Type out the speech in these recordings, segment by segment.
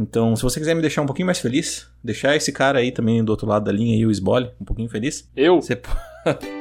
Então, se você quiser me deixar um pouquinho mais feliz, deixar esse cara aí também do outro lado da linha aí, o Sbole, um pouquinho feliz. Eu? Você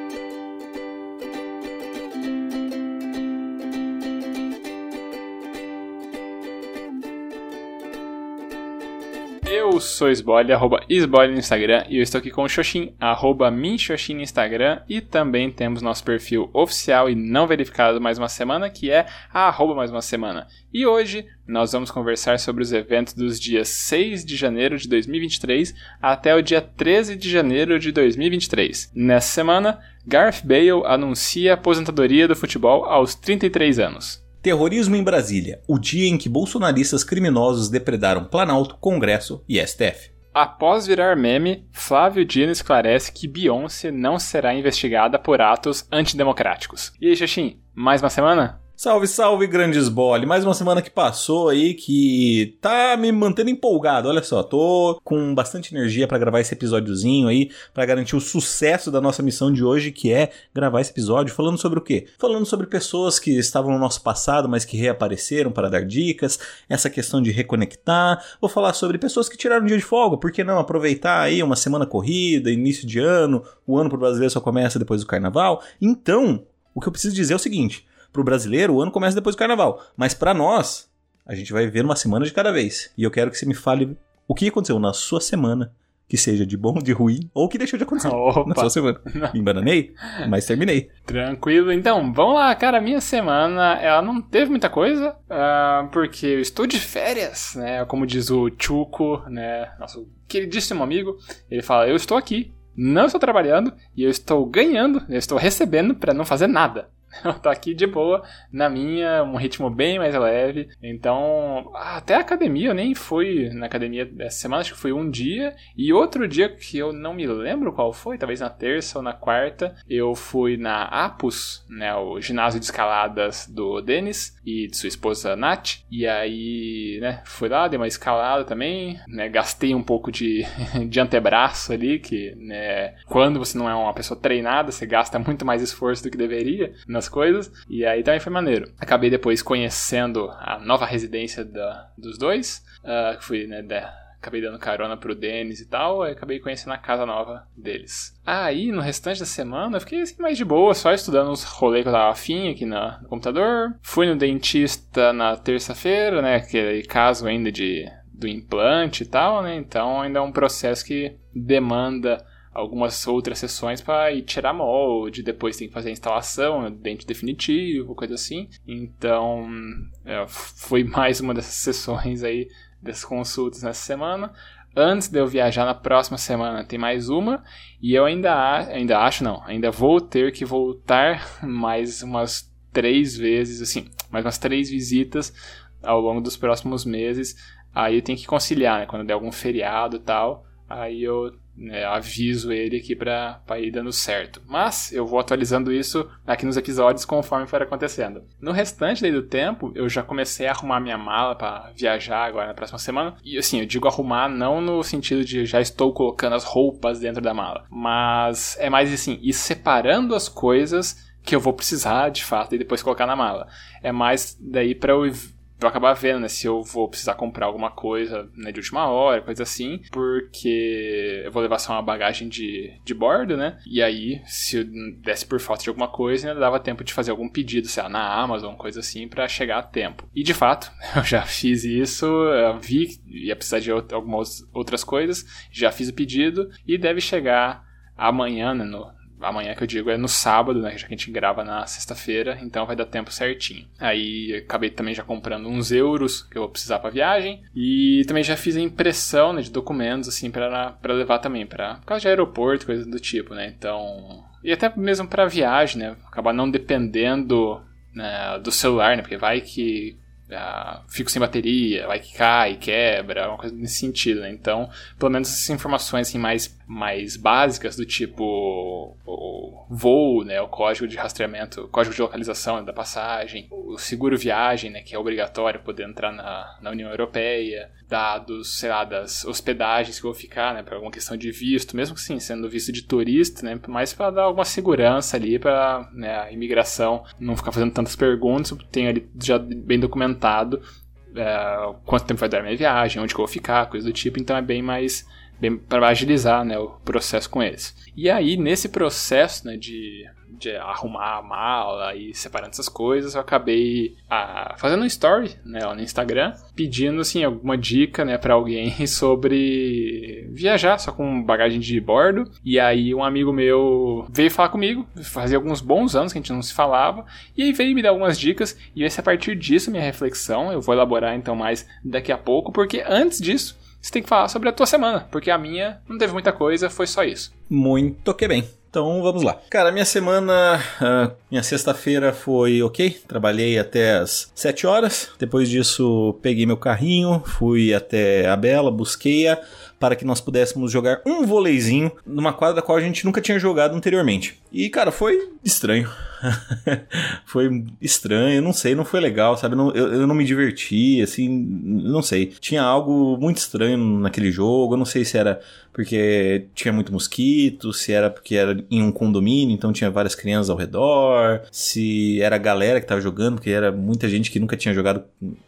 Eu sou Sbole, arroba Sbole no Instagram, e eu estou aqui com o Xoxin, arroba Minxoxin no Instagram, e também temos nosso perfil oficial e não verificado mais uma semana, que é arroba mais uma semana. E hoje nós vamos conversar sobre os eventos dos dias 6 de janeiro de 2023 até o dia 13 de janeiro de 2023. Nessa semana, Gareth Bale anuncia a aposentadoria do futebol aos 33 anos. Terrorismo em Brasília, o dia em que bolsonaristas criminosos depredaram Planalto, Congresso e STF. Após virar meme, Flávio Dino esclarece que Beyoncé não será investigada por atos antidemocráticos. E aí, Xaxim, mais uma semana? Salve, salve, grandes bole. Mais uma semana que passou aí que tá me mantendo empolgado. Olha só, tô com bastante energia para gravar esse episódiozinho aí, para garantir o sucesso da nossa missão de hoje, que é gravar esse episódio falando sobre o quê? Falando sobre pessoas que estavam no nosso passado, mas que reapareceram para dar dicas, essa questão de reconectar. Vou falar sobre pessoas que tiraram um dia de folga, por que não aproveitar aí uma semana corrida, início de ano, o ano pro brasileiro só começa depois do carnaval. Então, o que eu preciso dizer é o seguinte: Pro brasileiro, o ano começa depois do carnaval. Mas para nós, a gente vai ver uma semana de cada vez. E eu quero que você me fale o que aconteceu na sua semana, que seja de bom, de ruim, ou que deixou de acontecer Opa. na sua semana. Me embananei, mas terminei. Tranquilo, então vamos lá, cara. Minha semana ela não teve muita coisa, ah, porque eu estou de férias, né? Como diz o Chuco, né? Nosso queridíssimo amigo, ele fala: Eu estou aqui, não estou trabalhando e eu estou ganhando, eu estou recebendo para não fazer nada. Eu tô aqui de boa, na minha, um ritmo bem mais leve. Então, até a academia, eu nem fui na academia essa semana, acho que foi um dia. E outro dia que eu não me lembro qual foi, talvez na terça ou na quarta, eu fui na Apus, né, o ginásio de escaladas do Denis e de sua esposa Nath. E aí, né, fui lá, dei uma escalada também, né, gastei um pouco de, de antebraço ali, que, né, quando você não é uma pessoa treinada, você gasta muito mais esforço do que deveria coisas. E aí também foi maneiro. Acabei depois conhecendo a nova residência da, dos dois, que fui, né, da- acabei dando carona pro Denis e tal, aí acabei conhecendo a casa nova deles. Aí, no restante da semana, eu fiquei assim mais de boa, só estudando uns rolês que eu tava afim aqui na- no computador. Fui no dentista na terça-feira, né, que é caso ainda de do implante e tal, né? Então ainda é um processo que demanda algumas outras sessões para ir tirar molde, depois tem que fazer a instalação, dente definitivo, coisa assim. Então, é, foi mais uma dessas sessões aí, dessas consultas nessa semana. Antes de eu viajar na próxima semana, tem mais uma. E eu ainda, ainda acho, não, ainda vou ter que voltar mais umas três vezes, assim, mais umas três visitas ao longo dos próximos meses. Aí eu tenho que conciliar, né? Quando der algum feriado e tal, aí eu né, aviso ele aqui pra ir dando certo. Mas eu vou atualizando isso aqui nos episódios conforme for acontecendo. No restante daí do tempo, eu já comecei a arrumar minha mala pra viajar agora na próxima semana. E assim, eu digo arrumar não no sentido de já estou colocando as roupas dentro da mala, mas é mais assim, ir separando as coisas que eu vou precisar de fato e depois colocar na mala. É mais daí pra eu pra eu acabar vendo, né, se eu vou precisar comprar alguma coisa né, de última hora, coisa assim, porque eu vou levar só uma bagagem de, de bordo, né? E aí, se eu desse por falta de alguma coisa, ainda dava tempo de fazer algum pedido, sei lá, na Amazon, coisa assim, pra chegar a tempo. E de fato, eu já fiz isso, vi que ia precisar de algumas outras coisas, já fiz o pedido e deve chegar amanhã, né, no, amanhã que eu digo é no sábado, né? Já que a gente grava na sexta-feira, então vai dar tempo certinho. Aí acabei também já comprando uns euros que eu vou precisar pra viagem. E também já fiz a impressão né, de documentos, assim, pra levar também, pra, por causa de aeroporto, coisa do tipo, né? Então. E até mesmo pra viagem, né? Acabar não dependendo né, do celular, né? Porque vai que. ah, fico sem bateria, vai que cai, quebra, uma coisa nesse sentido, né? Então, pelo menos essas informações assim, mais, mais básicas do tipo o voo, né, o código de rastreamento, código de localização da passagem, o seguro viagem, né, que é obrigatório poder entrar na, na União Europeia, dados, sei lá, das hospedagens que vou ficar, né, para alguma questão de visto, mesmo que sim, sendo visto de turista, né, mas para dar alguma segurança ali para né, a imigração não ficar fazendo tantas perguntas, tem ali já bem documentado é, quanto tempo vai durar minha viagem, onde que eu vou ficar, coisa do tipo, então é bem mais para agilizar né, o processo com eles. E aí, nesse processo né, de, de arrumar a mala e separando essas coisas, eu acabei ah, fazendo um story né, lá no Instagram, pedindo assim, alguma dica né, para alguém sobre viajar só com bagagem de bordo. E aí, um amigo meu veio falar comigo, fazia alguns bons anos que a gente não se falava, e aí veio me dar algumas dicas, e ser a partir disso minha reflexão. Eu vou elaborar então mais daqui a pouco, porque antes disso você tem que falar sobre a tua semana, porque a minha não teve muita coisa, foi só isso. Muito que bem. Então vamos lá. Cara, minha semana, uh, minha sexta-feira foi ok. Trabalhei até as 7 horas. Depois disso, peguei meu carrinho, fui até a Bela, busquei-a para que nós pudéssemos jogar um voleizinho numa quadra qual a gente nunca tinha jogado anteriormente. E, cara, foi estranho. foi estranho, não sei, não foi legal, sabe? Não, eu, eu, não me diverti, assim, não sei. Tinha algo muito estranho naquele jogo, eu não sei se era porque tinha muito mosquito, se era porque era em um condomínio, então tinha várias crianças ao redor, se era a galera que tava jogando, porque era muita gente que nunca tinha jogado,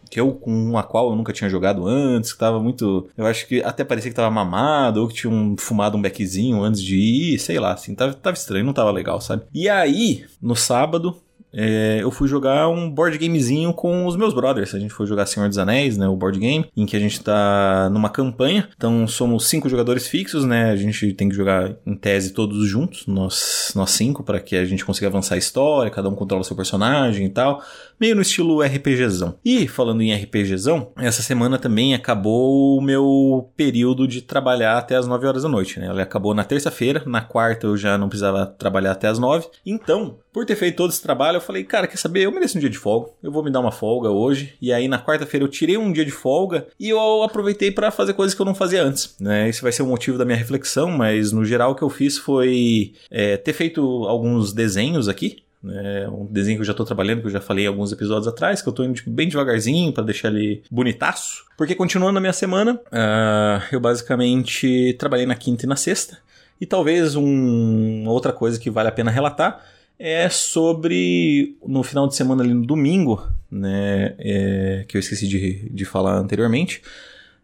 que eu com a qual eu nunca tinha jogado antes, que tava muito, eu acho que até parecia que tava mamado, ou que tinha um, fumado um beckzinho antes de ir, sei lá, assim, tava, tava estranho, não tava legal, sabe? E aí, no sábado, é, eu fui jogar um board gamezinho com os meus brothers. A gente foi jogar Senhor dos Anéis, né? O board game, em que a gente tá numa campanha. Então somos cinco jogadores fixos, né? A gente tem que jogar em tese todos juntos, nós, nós cinco, para que a gente consiga avançar a história, cada um controla seu personagem e tal. Meio no estilo RPGzão. E falando em RPGzão, essa semana também acabou o meu período de trabalhar até as 9 horas da noite, né? Ela acabou na terça-feira, na quarta eu já não precisava trabalhar até as 9. Então, por ter feito todo esse trabalho, eu falei, cara, quer saber? Eu mereço um dia de folga. Eu vou me dar uma folga hoje. E aí na quarta-feira eu tirei um dia de folga e eu aproveitei para fazer coisas que eu não fazia antes. Né? Esse vai ser o motivo da minha reflexão, mas no geral o que eu fiz foi é, ter feito alguns desenhos aqui. É um desenho que eu já estou trabalhando, que eu já falei alguns episódios atrás, que eu estou indo tipo, bem devagarzinho para deixar ele bonitaço. Porque continuando a minha semana, uh, eu basicamente trabalhei na quinta e na sexta. E talvez um, outra coisa que vale a pena relatar é sobre no final de semana ali no domingo, né, é, que eu esqueci de, de falar anteriormente,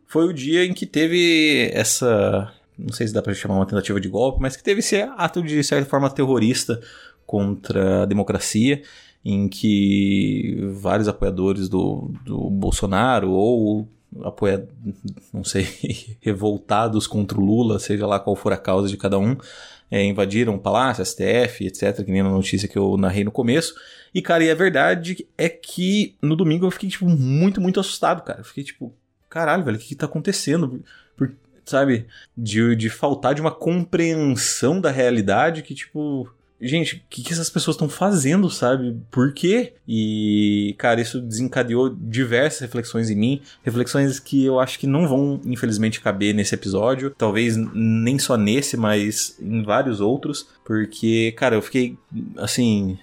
foi o dia em que teve essa, não sei se dá para chamar uma tentativa de golpe, mas que teve esse ato de certa forma terrorista contra a democracia, em que vários apoiadores do, do Bolsonaro ou apoia, não sei, revoltados contra o Lula, seja lá qual for a causa de cada um, é, invadiram o palácio, STF, etc., que nem na notícia que eu narrei no começo. E, cara, e a verdade é que no domingo eu fiquei, tipo, muito, muito assustado, cara. Eu fiquei, tipo, caralho, velho, o que, que tá acontecendo? Por, sabe? De, de faltar de uma compreensão da realidade que, tipo, gente, o que, que essas pessoas estão fazendo, sabe? Por quê? E, cara, isso desencadeou diversas reflexões em mim, reflexões que eu acho que não vão, infelizmente, caber nesse episódio, talvez nem só nesse, mas em vários outros, porque, cara, eu fiquei, assim,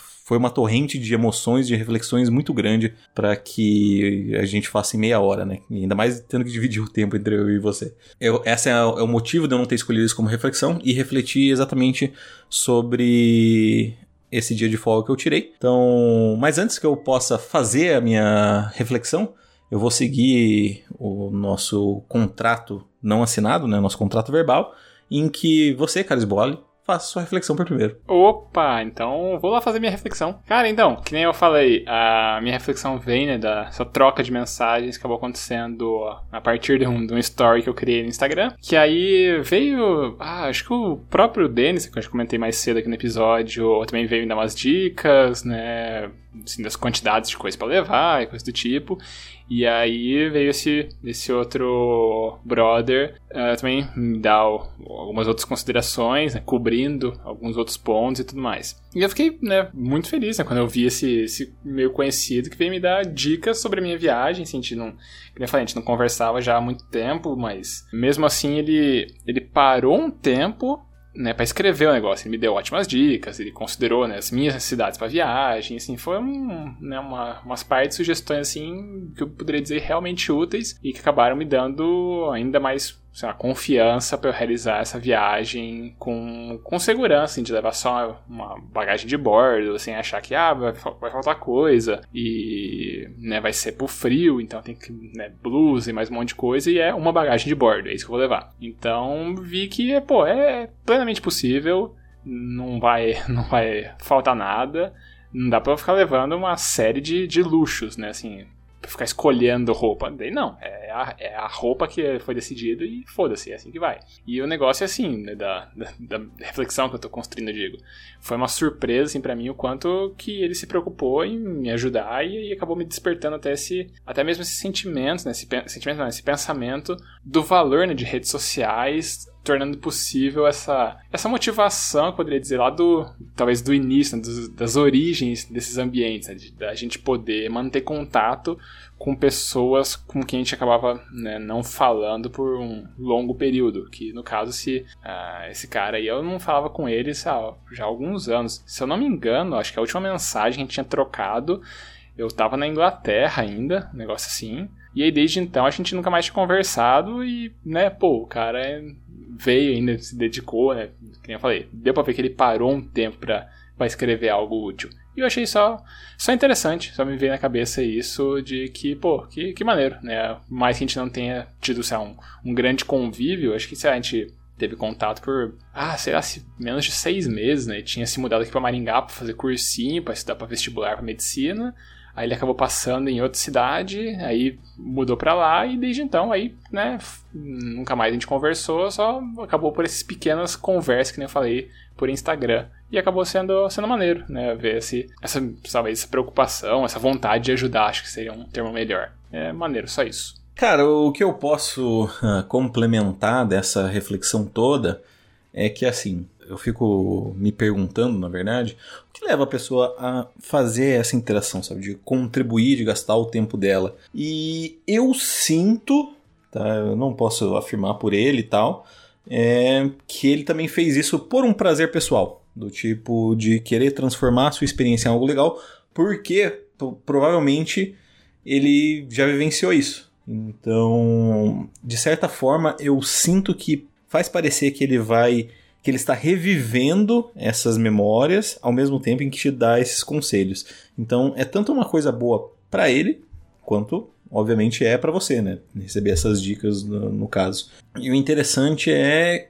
foi uma torrente de emoções, de reflexões muito grande para que a gente faça em meia hora, né? E ainda mais tendo que dividir o tempo entre eu e você. Eu, essa é, é o motivo de eu não ter escolhido isso como reflexão e refletir exatamente sobre esse dia de folga que eu tirei. Então, mas antes que eu possa fazer a minha reflexão, eu vou seguir o nosso contrato não assinado, né, nosso contrato verbal, em que você, Carlos Bolle, faça sua reflexão por primeiro. Opa, então vou lá fazer minha reflexão. Cara, então, que nem eu falei, a minha reflexão vem, né, dessa troca de mensagens que acabou acontecendo a partir de um, de um story que eu criei no Instagram. Que aí veio, ah, acho que o próprio Denis, que eu já comentei mais cedo aqui no episódio, também veio me dar umas dicas, né, assim, das quantidades de coisa para levar e coisa do tipo. E aí veio esse, esse outro brother uh, também me dar algumas outras considerações, né, cobrindo alguns outros pontos e tudo mais. E eu fiquei né, muito feliz né, quando eu vi esse, esse meio conhecido que veio me dar dicas sobre a minha viagem. Assim, a gente não, como eu falei, a gente não conversava já há muito tempo, mas mesmo assim ele, ele parou um tempo né, para escrever o negócio. Ele me deu ótimas dicas, ele considerou né, as minhas necessidades para viagem, assim, foi um, né, uma, umas partes de sugestões assim que eu poderia dizer realmente úteis e que acabaram me dando ainda mais sei lá, confiança para eu realizar essa viagem com, com segurança, assim, de levar só uma bagagem de bordo, sem achar que ah, vai, vai faltar coisa e né, vai ser pro frio, então tem que né, blusa e mais um monte de coisa e é uma bagagem de bordo, é isso que eu vou levar. Então vi que, pô, é plenamente possível, não vai, não vai faltar nada. Não dá pra ficar levando uma série de, de luxos, né? Assim, ficar escolhendo roupa. Daí não, é a, é a roupa que foi decidida e foda-se, é assim que vai. E o negócio é assim, né, da, da, da, reflexão que eu tô construindo, digo. Foi uma surpresa, assim, para mim, o quanto que ele se preocupou em me ajudar e, e, acabou me despertando até esse, até mesmo esse sentimento, né, esse, sentimento não, esse pensamento do valor, né, de redes sociais tornando possível essa, essa motivação, eu poderia dizer, lá do talvez do início, né, dos, das origens desses ambientes, né, de, da gente poder manter contato com pessoas com quem a gente acabava né, não falando por um longo período. Que no caso, se uh, esse cara aí eu não falava com ele já, já há alguns anos. Se eu não me engano, acho que a última mensagem que a gente tinha trocado, eu tava na Inglaterra ainda, um negócio assim. E aí desde então a gente nunca mais tinha conversado e, né, pô, o cara é veio ainda, se dedicou, né? Como eu falei, deu pra ver que ele parou um tempo pra escrever algo útil. E eu achei só, só interessante, só me veio na cabeça isso de que, pô, que, que maneiro, né? Mais que a gente não tenha tido, sei lá, um, um grande convívio, acho que se a gente teve contato por, ah, sei lá, menos de seis meses, né? Tinha se mudado aqui pra Maringá pra fazer cursinho, pra estudar pra vestibular pra medicina. Aí ele acabou passando em outra cidade, aí mudou para lá e desde então aí, né, nunca mais a gente conversou, só acabou por essas pequenas conversas que nem eu falei por Instagram. E acabou sendo, sendo maneiro, né, ver esse, essa, talvez essa preocupação, essa vontade de ajudar, acho que seria um termo melhor. É maneiro, só isso. Cara, o que eu posso uh, complementar dessa reflexão toda é que assim, eu fico me perguntando, na verdade, o que leva a pessoa a fazer essa interação, sabe? De contribuir, de gastar o tempo dela. E eu sinto, tá? Eu não posso afirmar por ele e tal, é, que ele também fez isso por um prazer pessoal. Do tipo de querer transformar a sua experiência em algo legal, porque provavelmente ele já vivenciou isso. Então, de certa forma, eu sinto que faz parecer que ele vai que ele está revivendo essas memórias ao mesmo tempo em que te dá esses conselhos. Então é tanto uma coisa boa para ele quanto obviamente é para você, né? Receber essas dicas no, no, caso. E o interessante é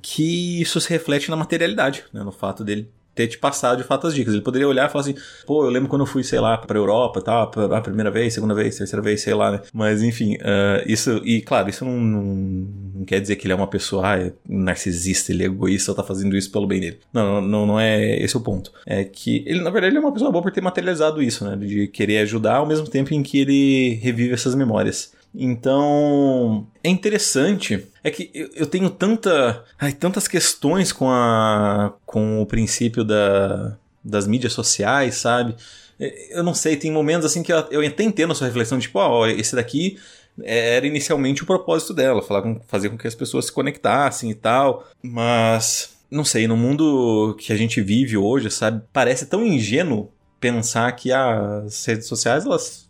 que isso se reflete na materialidade, né? no fato dele ter te passado de fato as dicas. Ele poderia olhar e falar assim, pô, eu lembro quando eu fui, sei lá, pra Europa, tá, a primeira vez, segunda vez, terceira vez, sei lá, né? Mas enfim, uh, isso, e claro, isso não, não, não, quer dizer que ele é uma pessoa ah, é narcisista, ele é egoísta, tá fazendo isso pelo bem dele. Não, não, não é esse o ponto. É que ele, na verdade, ele é uma pessoa boa por ter materializado isso, né? De querer ajudar ao mesmo tempo em que ele revive essas memórias. Então, é interessante. É que eu, tenho tanta, ai, tantas questões com, a, com o princípio da, das mídias sociais, sabe? É, eu não sei, tem momentos assim que eu, eu até entendo a sua reflexão, tipo, ó, oh, esse daqui era inicialmente o propósito dela, falar com, fazer com que as pessoas se conectassem e tal, mas não sei, no mundo que a gente vive hoje, sabe, parece tão ingênuo pensar que as redes sociais elas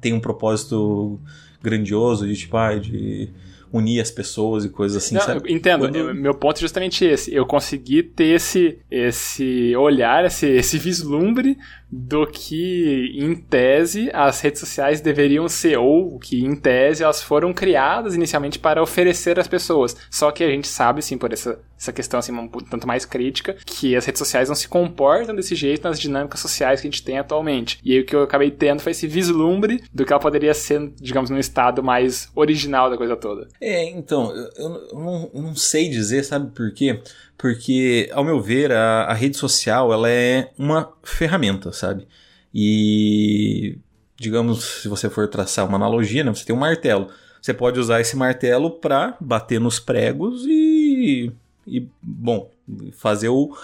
têm um propósito grandioso de tipo, ah, de unir as pessoas e coisas assim, Não, sabe? Entendo. Quando... Meu ponto é justamente esse. Eu consegui ter esse, esse olhar, esse, esse vislumbre do que, em tese, as redes sociais deveriam ser, ou que, em tese, elas foram criadas inicialmente para oferecer às pessoas. Só que a gente sabe, sim, por essa, essa questão assim, um tanto mais crítica, que as redes sociais não se comportam desse jeito nas dinâmicas sociais que a gente tem atualmente. E aí o que eu acabei tendo foi esse vislumbre do que ela poderia ser, digamos, num estado mais original da coisa toda. É, então, eu, eu, não, eu não sei dizer, sabe por quê? Porque, ao meu ver, a, a rede social ela é uma ferramenta, sabe? E, digamos, se você for traçar uma analogia, né, você tem um martelo. Você pode usar esse martelo para bater nos pregos e, e, bom, fazer o,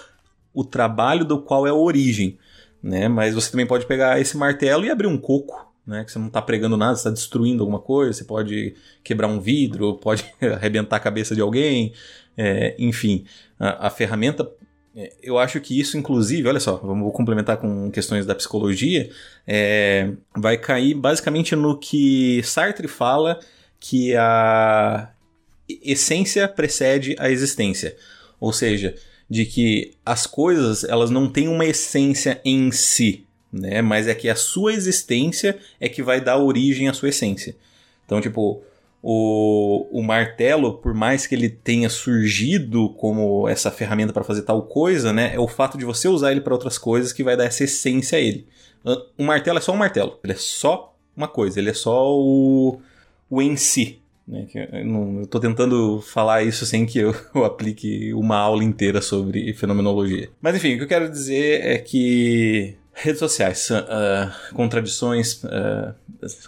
o trabalho do qual é a origem. Né? Mas você também pode pegar esse martelo e abrir um coco, né? Que você não está pregando nada, está destruindo alguma coisa, você pode quebrar um vidro, pode arrebentar a cabeça de alguém, é, enfim, a, a, ferramenta. É, eu acho que isso, inclusive, olha só, vou complementar com questões da psicologia, é, vai cair basicamente no que Sartre fala que a essência precede a existência. Ou seja, de que as coisas elas não têm uma essência em si, né? Mas é que a sua existência é que vai dar origem à sua essência. Então, tipo, o, o martelo, por mais que ele tenha surgido como essa ferramenta para fazer tal coisa, né? É o fato de você usar ele para outras coisas que vai dar essa essência a ele. Um martelo é só um martelo. Ele é só uma coisa. Ele é só o, o em si. Né? Eu, tô tentando falar isso sem que eu, eu, aplique uma aula inteira sobre fenomenologia. Mas enfim, o que eu quero dizer é que redes sociais, uh, contradições, uh,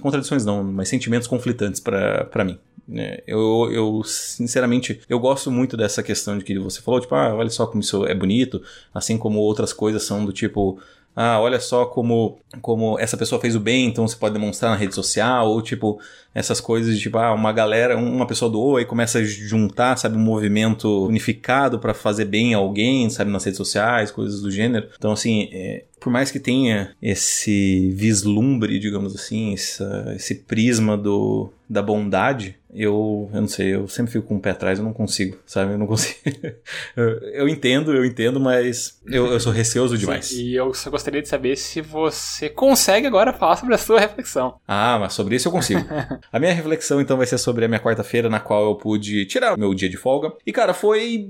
contradições não, mas sentimentos conflitantes para mim. Né? Eu, eu, sinceramente, eu gosto muito dessa questão de que você falou, tipo, ah, olha só como isso é bonito, assim como outras coisas são do tipo, ah, olha só como, como essa pessoa fez o bem, então você pode demonstrar na rede social, ou tipo, essas coisas de tipo, ah, uma galera, uma pessoa doa e começa a juntar, sabe, um movimento unificado para fazer bem a alguém, sabe, nas redes sociais, coisas do gênero. Então, assim, é, por mais que tenha esse vislumbre, digamos assim, essa, esse prisma do, da bondade, eu, eu não sei, eu sempre fico com o pé atrás, eu não consigo, sabe? Eu não consigo. eu, eu, entendo, eu entendo, mas eu, eu sou receoso demais. Sim, e eu só gostaria de saber se você consegue agora falar sobre a sua reflexão. Ah, mas sobre isso eu consigo. a minha reflexão então vai ser sobre a minha quarta-feira, na qual eu pude tirar o meu dia de folga. E cara, foi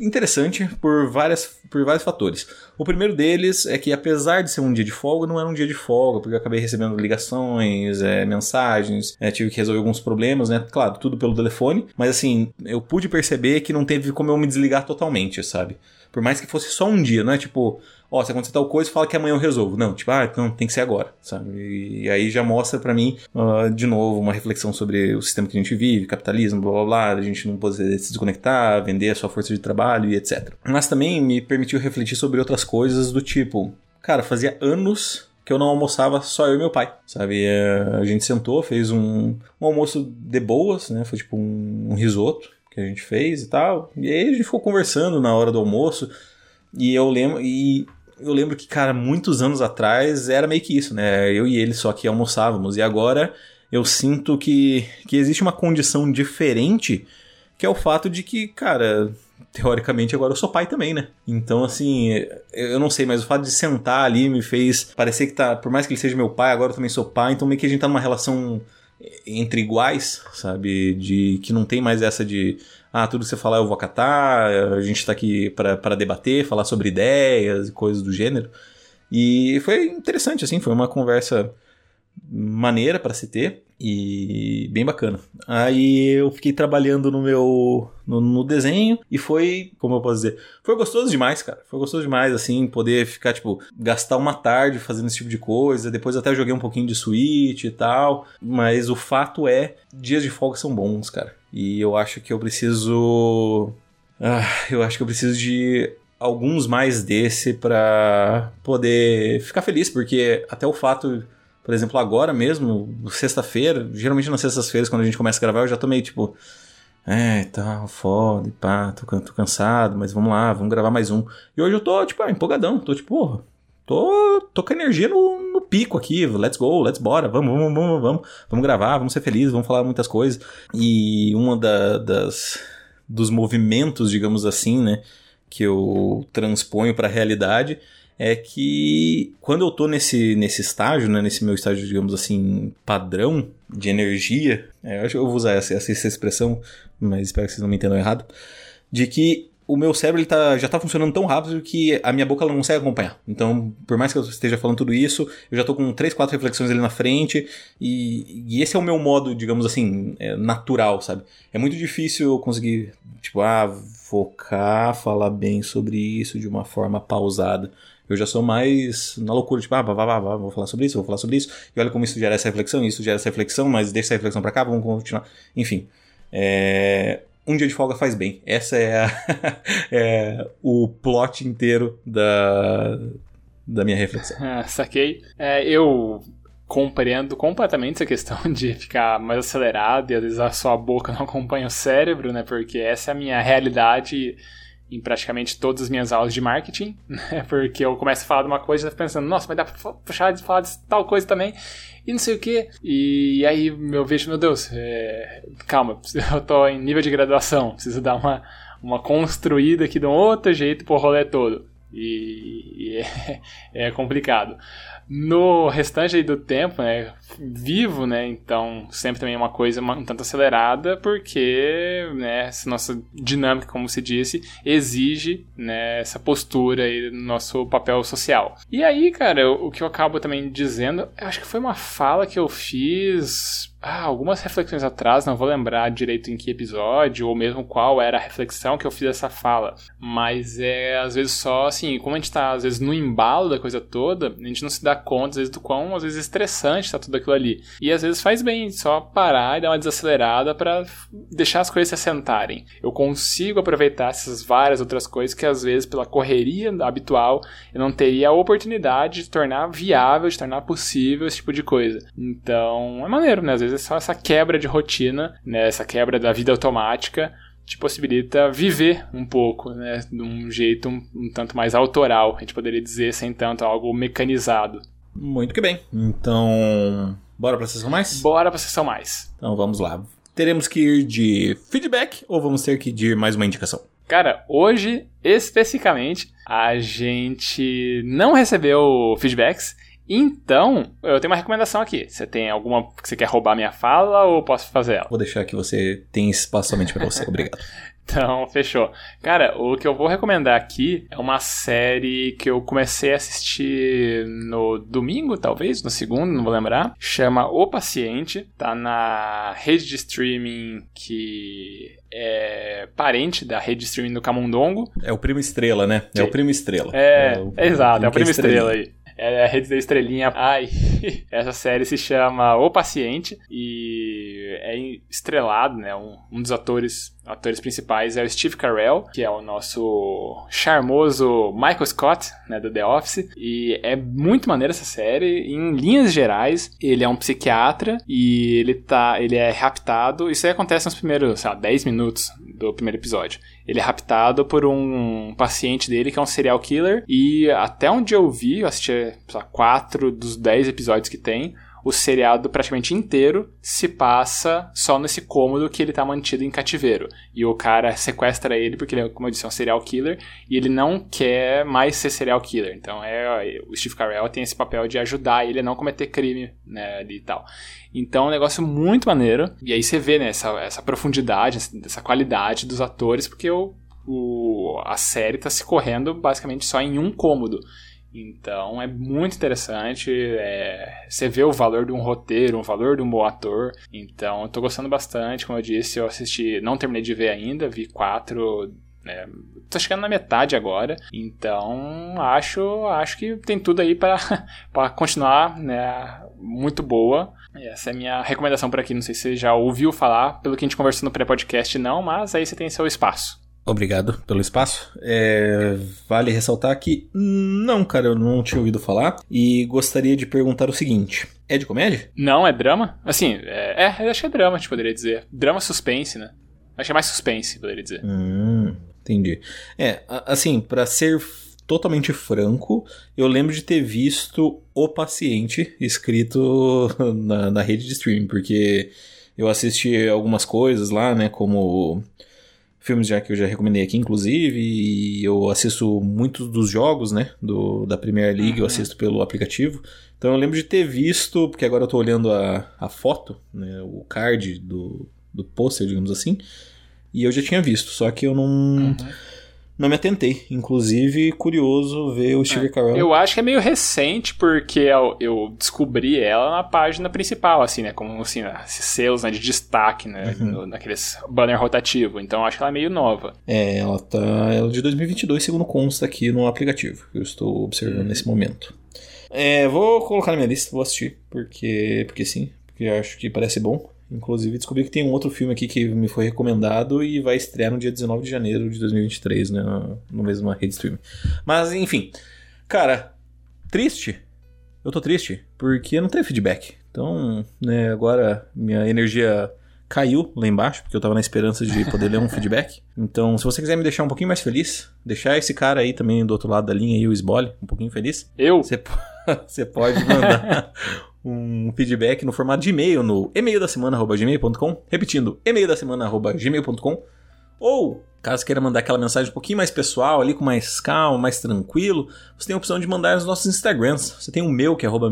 interessante por, várias, por vários fatores. O primeiro deles é que, apesar de ser um dia de folga, não era um dia de folga, porque eu acabei recebendo ligações, é, mensagens, é, tive que resolver alguns problemas, né? Claro, tudo pelo telefone, mas assim, eu pude perceber que não teve como eu me desligar totalmente, sabe? Por mais que fosse só um dia, não é tipo, ó, se acontecer tal coisa, fala que amanhã eu resolvo. Não, tipo, ah, não, tem que ser agora, sabe? E, aí já mostra para mim, uh, de novo, uma reflexão sobre o sistema que a gente vive, capitalismo, blá blá blá, a gente não poder se desconectar, vender a sua força de trabalho e etc. Mas também me permitiu refletir sobre outras coisas do tipo, cara, fazia anos que eu não almoçava só eu e meu pai, sabe? É, a gente sentou, fez um, um almoço de boas, né? Foi tipo um, um risoto que a gente fez e tal. E aí a gente ficou conversando na hora do almoço. E eu lembro. E eu lembro que, cara, muitos anos atrás era meio que isso, né? Eu e ele só que almoçávamos. E agora eu sinto que, que existe uma condição diferente, que é o fato de que, cara, teoricamente agora eu sou pai também, né? Então, assim, eu não sei, mas o fato de sentar ali me fez parecer que tá, por mais que ele seja meu pai, agora eu também sou pai, então meio que a gente tá numa relação entre iguais, sabe? De que não tem mais essa de ah, tudo que você falar eu vou acatar, a gente tá aqui para debater, falar sobre ideias e coisas do gênero. E foi interessante, assim, foi uma conversa maneira para se ter e bem bacana. Aí eu fiquei trabalhando no meu no, no, desenho e foi, como eu posso dizer, foi gostoso demais, cara. Foi gostoso demais assim poder ficar tipo gastar uma tarde fazendo esse tipo de coisa. Depois até joguei um pouquinho de Switch e tal, mas o fato é, dias de folga são bons, cara. E eu acho que eu preciso ah, eu acho que eu preciso de alguns mais desse para poder ficar feliz, porque até o fato por exemplo, agora mesmo, sexta-feira, geralmente nas sextas-feiras, quando a gente começa a gravar, eu já tô meio tipo. É, tá, foda, pá, tô, tô, cansado, mas vamos lá, vamos gravar mais um. E hoje eu tô, tipo, ah, empolgadão, tô tipo, porra, tô, tô com energia no, no pico aqui, let's go, let's bora, vamos, vamos, vamos, vamos, vamos gravar, vamos ser felizes, vamos falar muitas coisas. E uma da, das, dos movimentos, digamos assim, né, que eu transponho para a realidade é que quando eu tô nesse, nesse estágio, né, nesse meu estágio, digamos assim, padrão de energia, é, eu acho que eu vou usar essa, essa expressão, mas espero que vocês não me entendam errado, de que o meu cérebro ele tá, já tá funcionando tão rápido que a minha boca não consegue acompanhar. Então, por mais que eu esteja falando tudo isso, eu já tô com três, quatro reflexões ali na frente, e, e esse é o meu modo, digamos assim, é, natural, sabe? É muito difícil eu conseguir, tipo, ah, focar, falar bem sobre isso de uma forma pausada. Eu já sou mais na loucura, tipo, ah, vá, vá, vá, vou falar sobre isso, vou falar sobre isso. E olha como isso gera essa reflexão, isso gera essa reflexão, mas deixa essa reflexão pra cá, vamos continuar. Enfim. É... Um dia de folga faz bem. Essa é, a é o plot inteiro da, da minha reflexão. Ah, saquei. É, eu compreendo completamente essa questão de ficar mais acelerado e às vezes a sua boca não acompanha o cérebro, né? Porque essa é a minha realidade em praticamente todas as minhas aulas de marketing, né? Porque eu começo a falar de uma coisa e fico pensando, nossa, vai dar pra puxar de falar de tal coisa também, e não sei o que. E aí eu vejo, meu Deus, é... calma, eu tô em nível de graduação, preciso dar uma, uma construída aqui de um outro jeito pro rolê todo. E, e é, é complicado. No restante do tempo, né, vivo, né, então sempre também é uma coisa um tanto acelerada, porque, né, essa nossa dinâmica, como se disse, exige, né, essa postura aí no nosso papel social. E aí, cara, o que eu acabo também dizendo, acho que foi uma fala que eu fiz ah, algumas reflexões atrás, não vou lembrar direito em que episódio, ou mesmo qual era a reflexão que eu fiz essa fala. Mas é às vezes só assim, como a gente tá às vezes no embalo da coisa toda, a gente não se dá conta às vezes do quão às vezes estressante tá tudo aquilo ali. E às vezes faz bem só parar e dar uma desacelerada para deixar as coisas se assentarem. Eu consigo aproveitar essas várias outras coisas que às vezes pela correria habitual eu não teria a oportunidade de tornar viável, de tornar possível esse tipo de coisa. Então, é maneiro, né? Às vezes é só essa quebra de rotina, né? Essa quebra da vida automática te possibilita viver um pouco, né? De um jeito um, um tanto mais autoral, a gente poderia dizer, sem tanto algo mecanizado. Muito que bem. Então, bora pra sessão mais? Bora pra sessão mais. Então vamos lá. Teremos que ir de feedback ou vamos ter que ir de mais uma indicação? Cara, hoje, especificamente, a gente não recebeu feedbacks então, eu tenho uma recomendação aqui. Você tem alguma que você quer roubar minha fala ou posso fazer ela? Vou deixar que você tem espaço somente para você. Obrigado. Então, fechou. Cara, o que eu vou recomendar aqui é uma série que eu comecei a assistir no domingo, talvez, no segundo, não vou lembrar. Chama O Paciente. Tá na rede de streaming que é parente da rede de streaming do Camundongo. É o primo estrela, né? É o primo estrela. É, é, o, é exato, é o primo estrela aí é a rede da estrelinha. Ai, essa série se chama O Paciente e é estrelado, né? Um, um dos atores atores principais é o Steve Carell, que é o nosso charmoso Michael Scott, né, do The Office, e é muito maneira essa série. Em linhas gerais, ele é um psiquiatra e ele tá, ele é raptado. Isso aí acontece nos primeiros, sei lá, 10 minutos do primeiro episódio. Ele é raptado por um paciente dele que é um serial killer e até onde eu vi, eu assisti, lá, 4 dos 10 episódios que tem, o seriado praticamente inteiro se passa só nesse cômodo que ele tá mantido em cativeiro. E o cara sequestra ele porque ele, como eu disse, é um serial killer e ele não quer mais ser serial killer. Então é o Steve Carell tem esse papel de ajudar ele a não cometer crime, né, e tal. Então é um negócio muito maneiro. E aí você vê, né, essa, essa profundidade, essa qualidade dos atores, porque o, o, a série tá se correndo basicamente só em um cômodo. Então é muito interessante. É, você vê o valor de um roteiro, o valor de um bom ator. Então eu tô gostando bastante. Como eu disse, eu assisti, não terminei de ver ainda, vi quatro. Né, tô chegando na metade agora. Então acho, acho que tem tudo aí para continuar né, muito boa. Essa é a minha recomendação por aqui. Não sei se você já ouviu falar, pelo que a gente conversou no pré-podcast, não, mas aí você tem seu espaço. Obrigado pelo espaço. É, vale ressaltar que não, cara, eu não tinha ouvido falar e gostaria de perguntar o seguinte: é de comédia? Não, é drama. Assim, é, é acho que é drama, gente poderia dizer. Drama suspense, né? Acho que é mais suspense, poderia dizer. Hum, entendi. É, assim, para ser totalmente franco, eu lembro de ter visto O Paciente escrito na, na rede de streaming, porque eu assisti algumas coisas lá, né, como filmes já que eu já recomendei aqui, inclusive, e eu assisto muitos dos jogos, né, do, da Premier League, uhum. eu assisto pelo aplicativo. Então eu lembro de ter visto, porque agora eu tô olhando a, a foto, né, o card do, do pôster, digamos assim, e eu já tinha visto, só que eu não... Uhum não me atentei. Inclusive, curioso ver o Steve é, Carell. Eu acho que é meio recente, porque eu, eu, descobri ela na página principal, assim, né? Como assim, esses selos né, de destaque, né? Uhum. No, naqueles banner rotativo. Então acho que ela é meio nova. É, ela tá. Ela é de 2022, segundo consta aqui no aplicativo, que eu estou observando uhum. nesse momento. É, vou colocar na minha lista, vou assistir, porque, porque sim, porque acho que parece bom. Inclusive, descobri que tem um outro filme aqui que me foi recomendado e vai estrear no dia 19 de janeiro de 2023, né? No mesmo rede streaming. Mas, enfim. Cara, triste. Eu tô triste porque não teve feedback. Então, né, agora minha energia caiu lá embaixo, porque eu tava na esperança de poder ler um feedback. Então, se você quiser me deixar um pouquinho mais feliz, deixar esse cara aí também do outro lado da linha aí, o Sbole, um pouquinho feliz. Eu? Você, você pode mandar um feedback no formato de e-mail no e-mail da semana@gmail.com, repetindo, e-mail da semana@gmail.com, ou caso queira mandar aquela mensagem um pouquinho mais pessoal, ali com mais calma, mais tranquilo, você tem a opção de mandar nos nossos Instagrams. Você tem o meu, que é arroba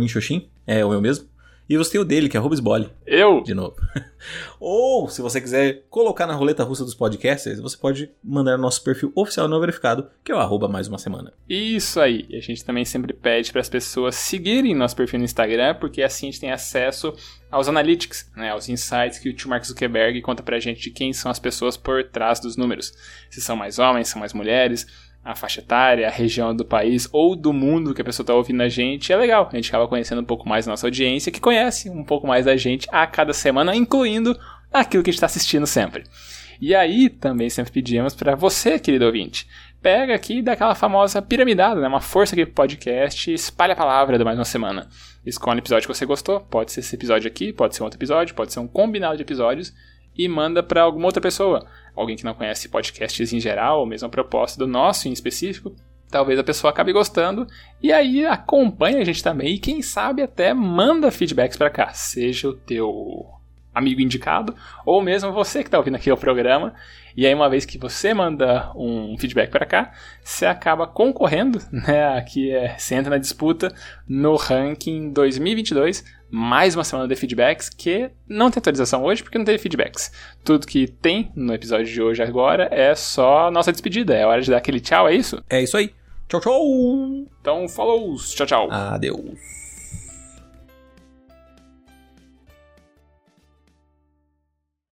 é o meu mesmo. E você tem o dele, que é Rubisbole. Eu? De novo. Ou, se você quiser colocar na roleta russa dos podcasters, você pode mandar no nosso perfil oficial não verificado, que é o arroba mais uma semana. Isso aí. E a gente também sempre pede para as pessoas seguirem nosso perfil no Instagram, porque assim a gente tem acesso aos analytics, né, aos insights que o tio Mark Zuckerberg conta pra gente de quem são as pessoas por trás dos números. Se são mais homens, são mais mulheres, a faixa etária, a região do país ou do mundo que a pessoa está ouvindo a gente, é legal. A gente acaba conhecendo um pouco mais a nossa audiência, que conhece um pouco mais da gente a cada semana, incluindo aquilo que a gente está assistindo sempre. E aí também sempre pedimos para você, querido ouvinte, pega aqui daquela famosa piramidada, né? uma força aqui pro podcast, espalha a palavra de mais uma semana. Escolhe o episódio que você gostou, pode ser esse episódio aqui, pode ser um outro episódio, pode ser um combinado de episódios, e manda para alguma outra pessoa alguém que não conhece podcasts em geral, ou mesmo a proposta do nosso em específico, talvez a pessoa acabe gostando e aí acompanha a gente também e quem sabe até manda feedbacks para cá, seja o teu amigo indicado ou mesmo você que está ouvindo aqui o programa. E aí uma vez que você manda um feedback para cá, você acaba concorrendo, né? Aqui é, você entra na disputa no ranking 2022 mais uma semana de feedbacks que não tem atualização hoje porque não teve feedbacks. Tudo que tem no episódio de hoje agora é só nossa despedida. É hora de dar aquele tchau, é isso? É isso aí. Tchau, tchau! Então, falou! Tchau, tchau! Adeus!